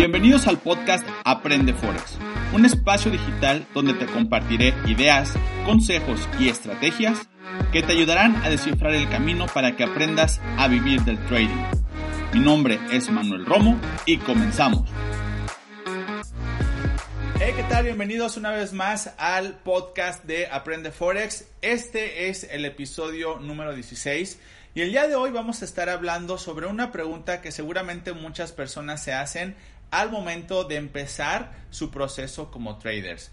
Bienvenidos al podcast Aprende Forex, un espacio digital donde te compartiré ideas, consejos y estrategias que te ayudarán a descifrar el camino para que aprendas a vivir del trading. Mi nombre es Manuel Romo y comenzamos. Hey, ¿qué tal? Bienvenidos una vez más al podcast de Aprende Forex. Este es el episodio número 16 y el día de hoy vamos a estar hablando sobre una pregunta que seguramente muchas personas se hacen al momento de empezar su proceso como traders.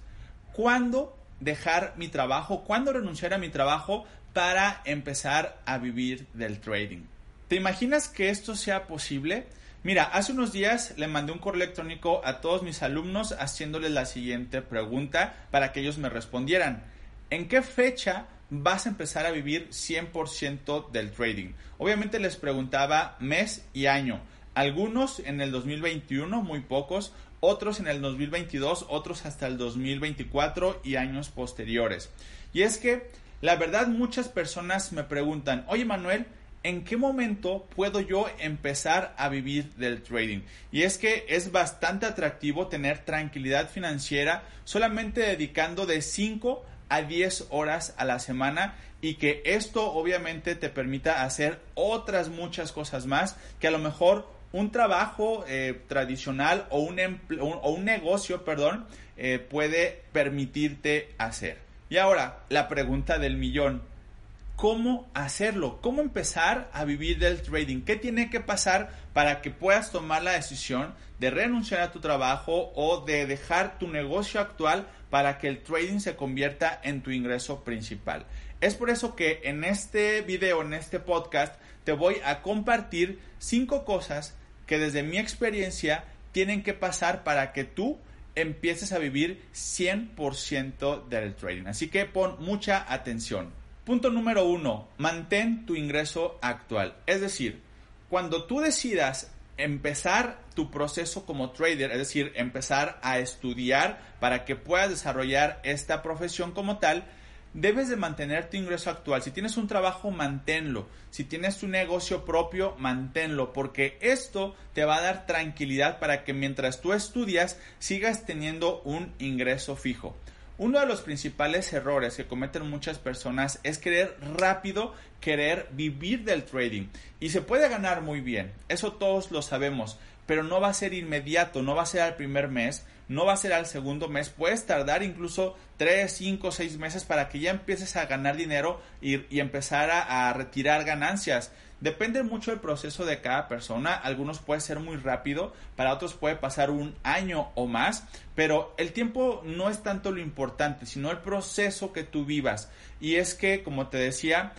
¿Cuándo dejar mi trabajo? ¿Cuándo renunciar a mi trabajo para empezar a vivir del trading? ¿Te imaginas que esto sea posible? Mira, hace unos días le mandé un correo electrónico a todos mis alumnos haciéndoles la siguiente pregunta para que ellos me respondieran. ¿En qué fecha vas a empezar a vivir 100% del trading? Obviamente les preguntaba mes y año. Algunos en el 2021, muy pocos, otros en el 2022, otros hasta el 2024 y años posteriores. Y es que la verdad muchas personas me preguntan, oye Manuel, ¿en qué momento puedo yo empezar a vivir del trading? Y es que es bastante atractivo tener tranquilidad financiera solamente dedicando de 5 a 10 horas a la semana y que esto obviamente te permita hacer otras muchas cosas más que a lo mejor un trabajo eh, tradicional o un, o un negocio, perdón, eh, puede permitirte hacer. Y ahora, la pregunta del millón. ¿Cómo hacerlo? ¿Cómo empezar a vivir del trading? ¿Qué tiene que pasar para que puedas tomar la decisión de renunciar a tu trabajo o de dejar tu negocio actual para que el trading se convierta en tu ingreso principal? Es por eso que en este video, en este podcast, te voy a compartir cinco cosas que desde mi experiencia tienen que pasar para que tú empieces a vivir 100% del trading. Así que pon mucha atención. Punto número uno, mantén tu ingreso actual. Es decir, cuando tú decidas empezar tu proceso como trader, es decir, empezar a estudiar para que puedas desarrollar esta profesión como tal, debes de mantener tu ingreso actual. Si tienes un trabajo, manténlo. Si tienes tu negocio propio, manténlo, porque esto te va a dar tranquilidad para que mientras tú estudias sigas teniendo un ingreso fijo. Uno de los principales errores que cometen muchas personas es querer rápido, querer vivir del trading. Y se puede ganar muy bien, eso todos lo sabemos, pero no va a ser inmediato, no va a ser al primer mes, no va a ser al segundo mes, puedes tardar incluso 3, 5, 6 meses para que ya empieces a ganar dinero y, empezar a, a, retirar ganancias. Depende mucho del proceso de cada persona, algunos puede ser muy rápido, para otros puede pasar un año o más, pero el tiempo no es tanto lo importante, sino el proceso que tú vivas. Y es que, como te decía,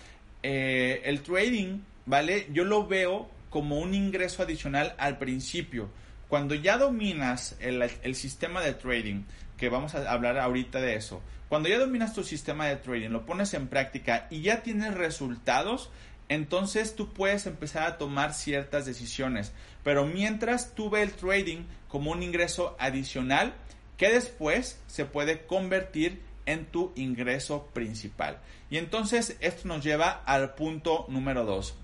eh, el trading, ¿vale? Yo lo veo como un ingreso adicional al principio. Cuando ya dominas el, sistema de trading, que vamos a hablar ahorita de eso, cuando ya dominas tu sistema de trading, lo pones en práctica y ya tienes resultados, entonces tú puedes empezar a tomar ciertas decisiones. Pero mientras tú ves el trading como un ingreso adicional, que después se puede convertir en tu ingreso principal. Y entonces esto nos lleva al punto número 2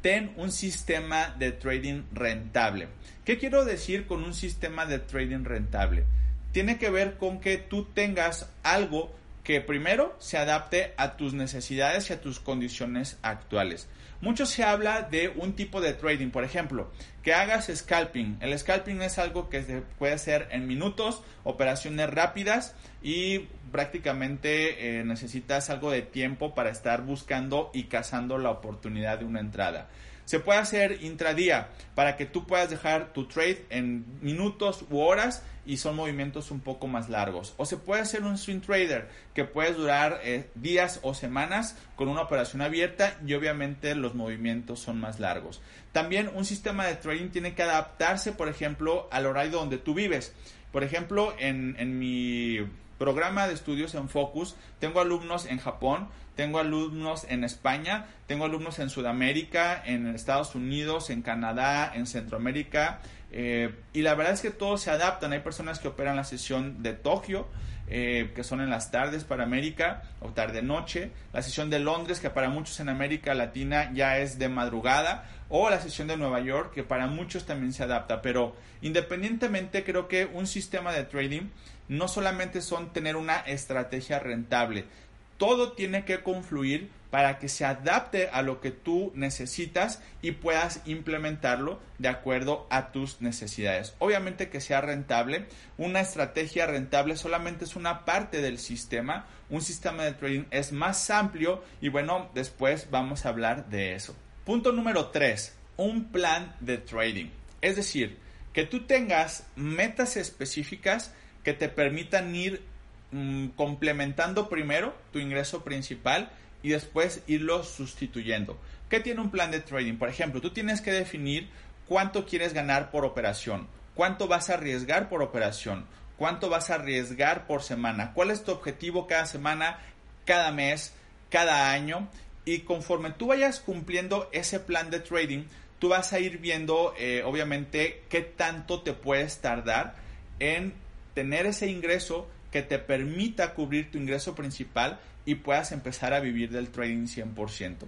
ten un sistema de trading rentable. ¿Qué quiero decir con un sistema de trading rentable? Tiene que ver con que tú tengas algo que primero se adapte a tus necesidades y a tus condiciones actuales. Mucho se habla de un tipo de trading, por ejemplo, que hagas scalping. El scalping es algo que se puede hacer en minutos, operaciones rápidas y prácticamente eh, necesitas algo de tiempo para estar buscando y cazando la oportunidad de una entrada. Se puede hacer intradía para que tú puedas dejar tu trade en minutos u horas y son movimientos un poco más largos. O se puede hacer un swing trader que puede durar eh, días o semanas con una operación abierta y obviamente los movimientos son más largos. También un sistema de trading tiene que adaptarse, por ejemplo, al horario donde tú vives. Por ejemplo, en, en mi programa de estudios en Focus, tengo alumnos en Japón, tengo alumnos en España, tengo alumnos en Sudamérica, en Estados Unidos, en Canadá, en Centroamérica. Eh, y la verdad es que todos se adaptan. Hay personas que operan la sesión de Tokio, eh, que son en las tardes para América o tarde-noche. La sesión de Londres, que para muchos en América Latina ya es de madrugada. O la sesión de Nueva York, que para muchos también se adapta. Pero independientemente, creo que un sistema de trading no solamente son tener una estrategia rentable, todo tiene que confluir para que se adapte a lo que tú necesitas y puedas implementarlo de acuerdo a tus necesidades. Obviamente que sea rentable. Una estrategia rentable solamente es una parte del sistema. Un sistema de trading es más amplio y bueno, después vamos a hablar de eso. Punto número 3. Un plan de trading. Es decir, que tú tengas metas específicas que te permitan ir mm, complementando primero tu ingreso principal y después irlo sustituyendo. ¿Qué tiene un plan de trading? Por ejemplo, tú tienes que definir cuánto quieres ganar por operación, cuánto vas a arriesgar por operación, cuánto vas a arriesgar por semana, cuál es tu objetivo cada semana, cada mes, cada año. Y conforme tú vayas cumpliendo ese plan de trading, tú vas a ir viendo, eh, obviamente, qué tanto te puedes tardar en tener ese ingreso que te permita cubrir tu ingreso principal y puedas empezar a vivir del trading 100%.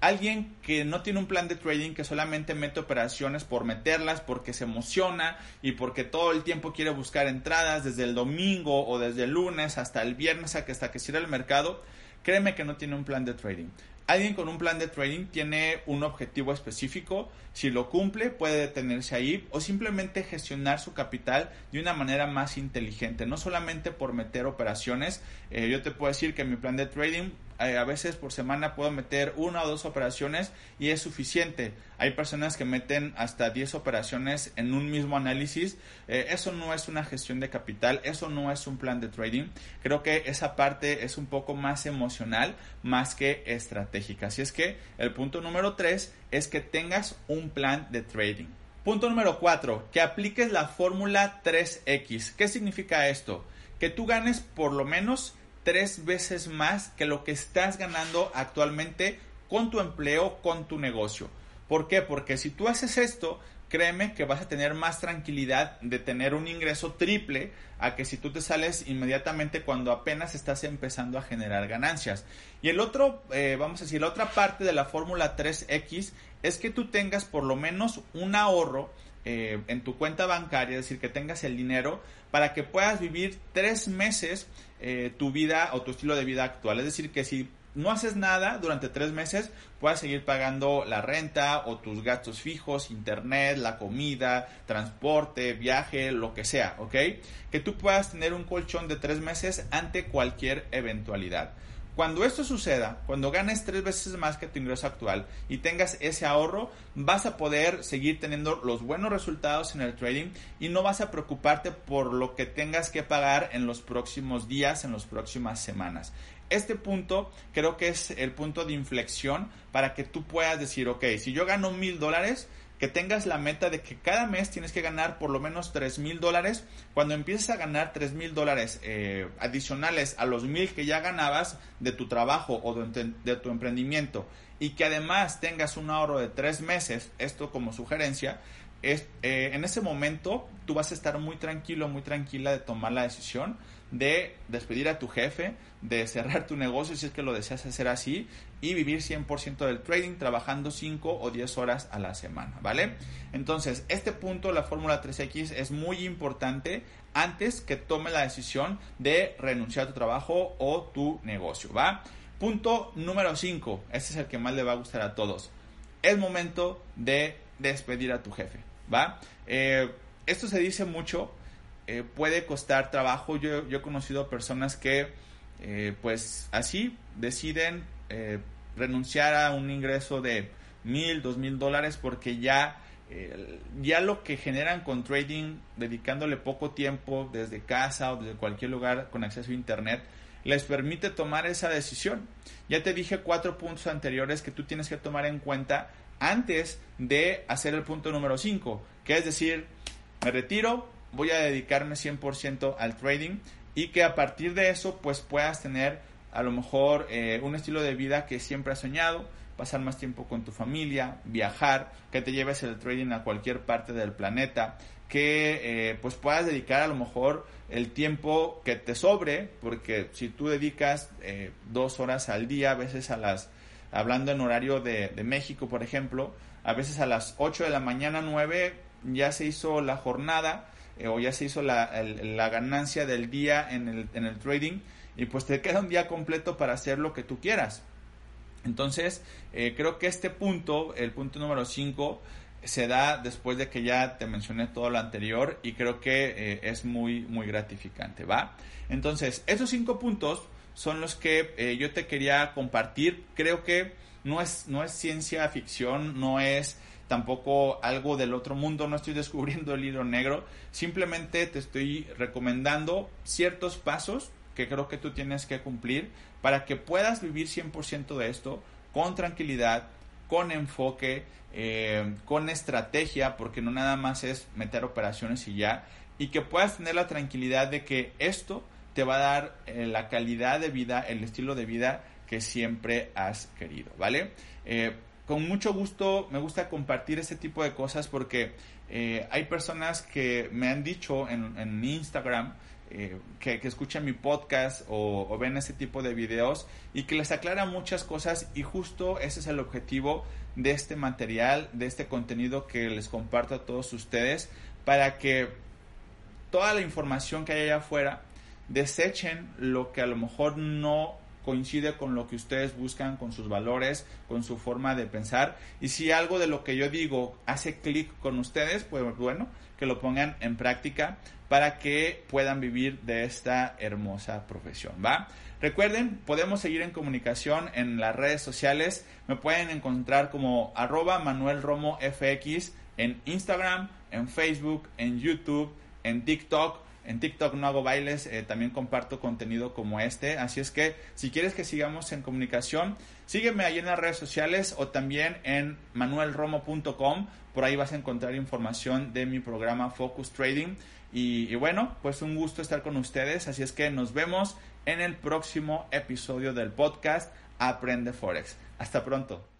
Alguien que no tiene un plan de trading, que solamente mete operaciones por meterlas, porque se emociona y porque todo el tiempo quiere buscar entradas desde el domingo o desde el lunes hasta el viernes hasta que cierre el mercado, créeme que no tiene un plan de trading. Alguien con un plan de trading tiene un objetivo específico, si lo cumple puede detenerse ahí o simplemente gestionar su capital de una manera más inteligente, no solamente por meter operaciones. Eh, yo te puedo decir que mi plan de trading a veces por semana puedo meter una o dos operaciones y es suficiente. Hay personas que meten hasta 10 operaciones en un mismo análisis. Eh, eso no es una gestión de capital, eso no es un plan de trading. Creo que esa parte es un poco más emocional más que estratégica. Así es que el punto número 3 es que tengas un plan de trading. Punto número 4, que apliques la fórmula 3X. ¿Qué significa esto? Que tú ganes por lo menos tres veces más que lo que estás ganando actualmente con tu empleo, con tu negocio. ¿Por qué? Porque si tú haces esto, créeme que vas a tener más tranquilidad de tener un ingreso triple a que si tú te sales inmediatamente cuando apenas estás empezando a generar ganancias. Y el otro, eh, vamos a decir, la otra parte de la fórmula 3X es que tú tengas por lo menos un ahorro eh, en tu cuenta bancaria, es decir, que tengas el dinero para que puedas vivir tres meses eh, tu vida o tu estilo de vida actual. Es decir, que si no haces nada durante tres meses, puedas seguir pagando la renta o tus gastos fijos, internet, la comida, transporte, viaje, lo que sea, ¿ok? Que tú puedas tener un colchón de tres meses ante cualquier eventualidad. Cuando esto suceda, cuando ganes tres veces más que tu ingreso actual y tengas ese ahorro, vas a poder seguir teniendo los buenos resultados en el trading y no vas a preocuparte por lo que tengas que pagar en los próximos días, en las próximas semanas. Este punto creo que es el punto de inflexión para que tú puedas decir, ok, si yo gano mil dólares, que tengas la meta de que cada mes tienes que ganar por lo menos 3 mil dólares. Cuando empieces a ganar 3 mil dólares eh, adicionales a los mil que ya ganabas de tu trabajo o de, tu emprendimiento y que además tengas un ahorro de 3 meses, esto como sugerencia, es, eh, en ese momento tú vas a estar muy tranquilo, muy tranquila de tomar la decisión de despedir a tu jefe, de cerrar tu negocio si es que lo deseas hacer así y vivir 100% del trading trabajando 5 o 10 horas a la semana, ¿vale? Entonces, este punto, la fórmula 3X, es muy importante antes que tome la decisión de renunciar a tu trabajo o tu negocio, ¿va? Punto número 5, este es el que más le va a gustar a todos. Es momento de despedir a tu jefe, ¿va? Eh, esto se dice mucho, eh, puede costar trabajo. Yo, he conocido personas que, eh, pues así, deciden eh, renunciar a un ingreso de mil, dos mil dólares porque ya ya lo que generan con trading, dedicándole poco tiempo desde casa o desde cualquier lugar con acceso a internet, les permite tomar esa decisión. Ya te dije cuatro puntos anteriores que tú tienes que tomar en cuenta antes de hacer el punto número 5, que es decir, me retiro, voy a dedicarme 100% al trading y que a partir de eso pues puedas tener a lo mejor eh, un estilo de vida que siempre has soñado, pasar más tiempo con tu familia, viajar, que te lleves el trading a cualquier parte del planeta, que eh, pues puedas dedicar a lo mejor el tiempo que te sobre, porque si tú dedicas eh, dos horas al día, a veces a las, hablando en horario de, México, por ejemplo, a veces a las 8 de la mañana, 9, ya se hizo la jornada eh, o ya se hizo la, la ganancia del día en el, en el trading y pues te queda un día completo para hacer lo que tú quieras. Entonces, eh, creo que este punto, el punto número 5, se da después de que ya te mencioné todo lo anterior y creo que eh, es muy, muy gratificante, ¿va? Entonces, esos cinco puntos son los que yo te quería compartir. Creo que no es, no es ciencia ficción, no es tampoco algo del otro mundo, no estoy descubriendo el hilo negro, simplemente te estoy recomendando ciertos pasos que creo que tú tienes que cumplir para que puedas vivir 100% de esto con tranquilidad, con enfoque, eh, con estrategia, porque no nada más es meter operaciones y ya, y que puedas tener la tranquilidad de que esto te va a dar eh, la calidad de vida, el estilo de vida que siempre has querido, ¿vale? Eh, con mucho gusto me gusta compartir este tipo de cosas porque hay personas que me han dicho en, Instagram, eh, que, escuchan mi podcast o, ven ese tipo de videos y que les aclara muchas cosas y justo ese es el objetivo de este material, de este contenido que les comparto a todos ustedes para que toda la información que hay allá afuera desechen lo que a lo mejor no coincide con lo que ustedes buscan, con sus valores, con su forma de pensar. Y si algo de lo que yo digo hace clic con ustedes, pues bueno, que lo pongan en práctica para que puedan vivir de esta hermosa profesión, ¿va? Recuerden, podemos seguir en comunicación en las redes sociales. Me pueden encontrar como arroba Manuel Romo FX en Instagram, en Facebook, en YouTube, en TikTok. En TikTok no hago bailes, eh, también comparto contenido como este. Así es que si quieres que sigamos en comunicación, sígueme ahí en las redes sociales o también en manuelromo.com. Por ahí vas a encontrar información de mi programa Focus Trading. Y, y, bueno, pues un gusto estar con ustedes. Así es que nos vemos en el próximo episodio del podcast Aprende Forex. Hasta pronto.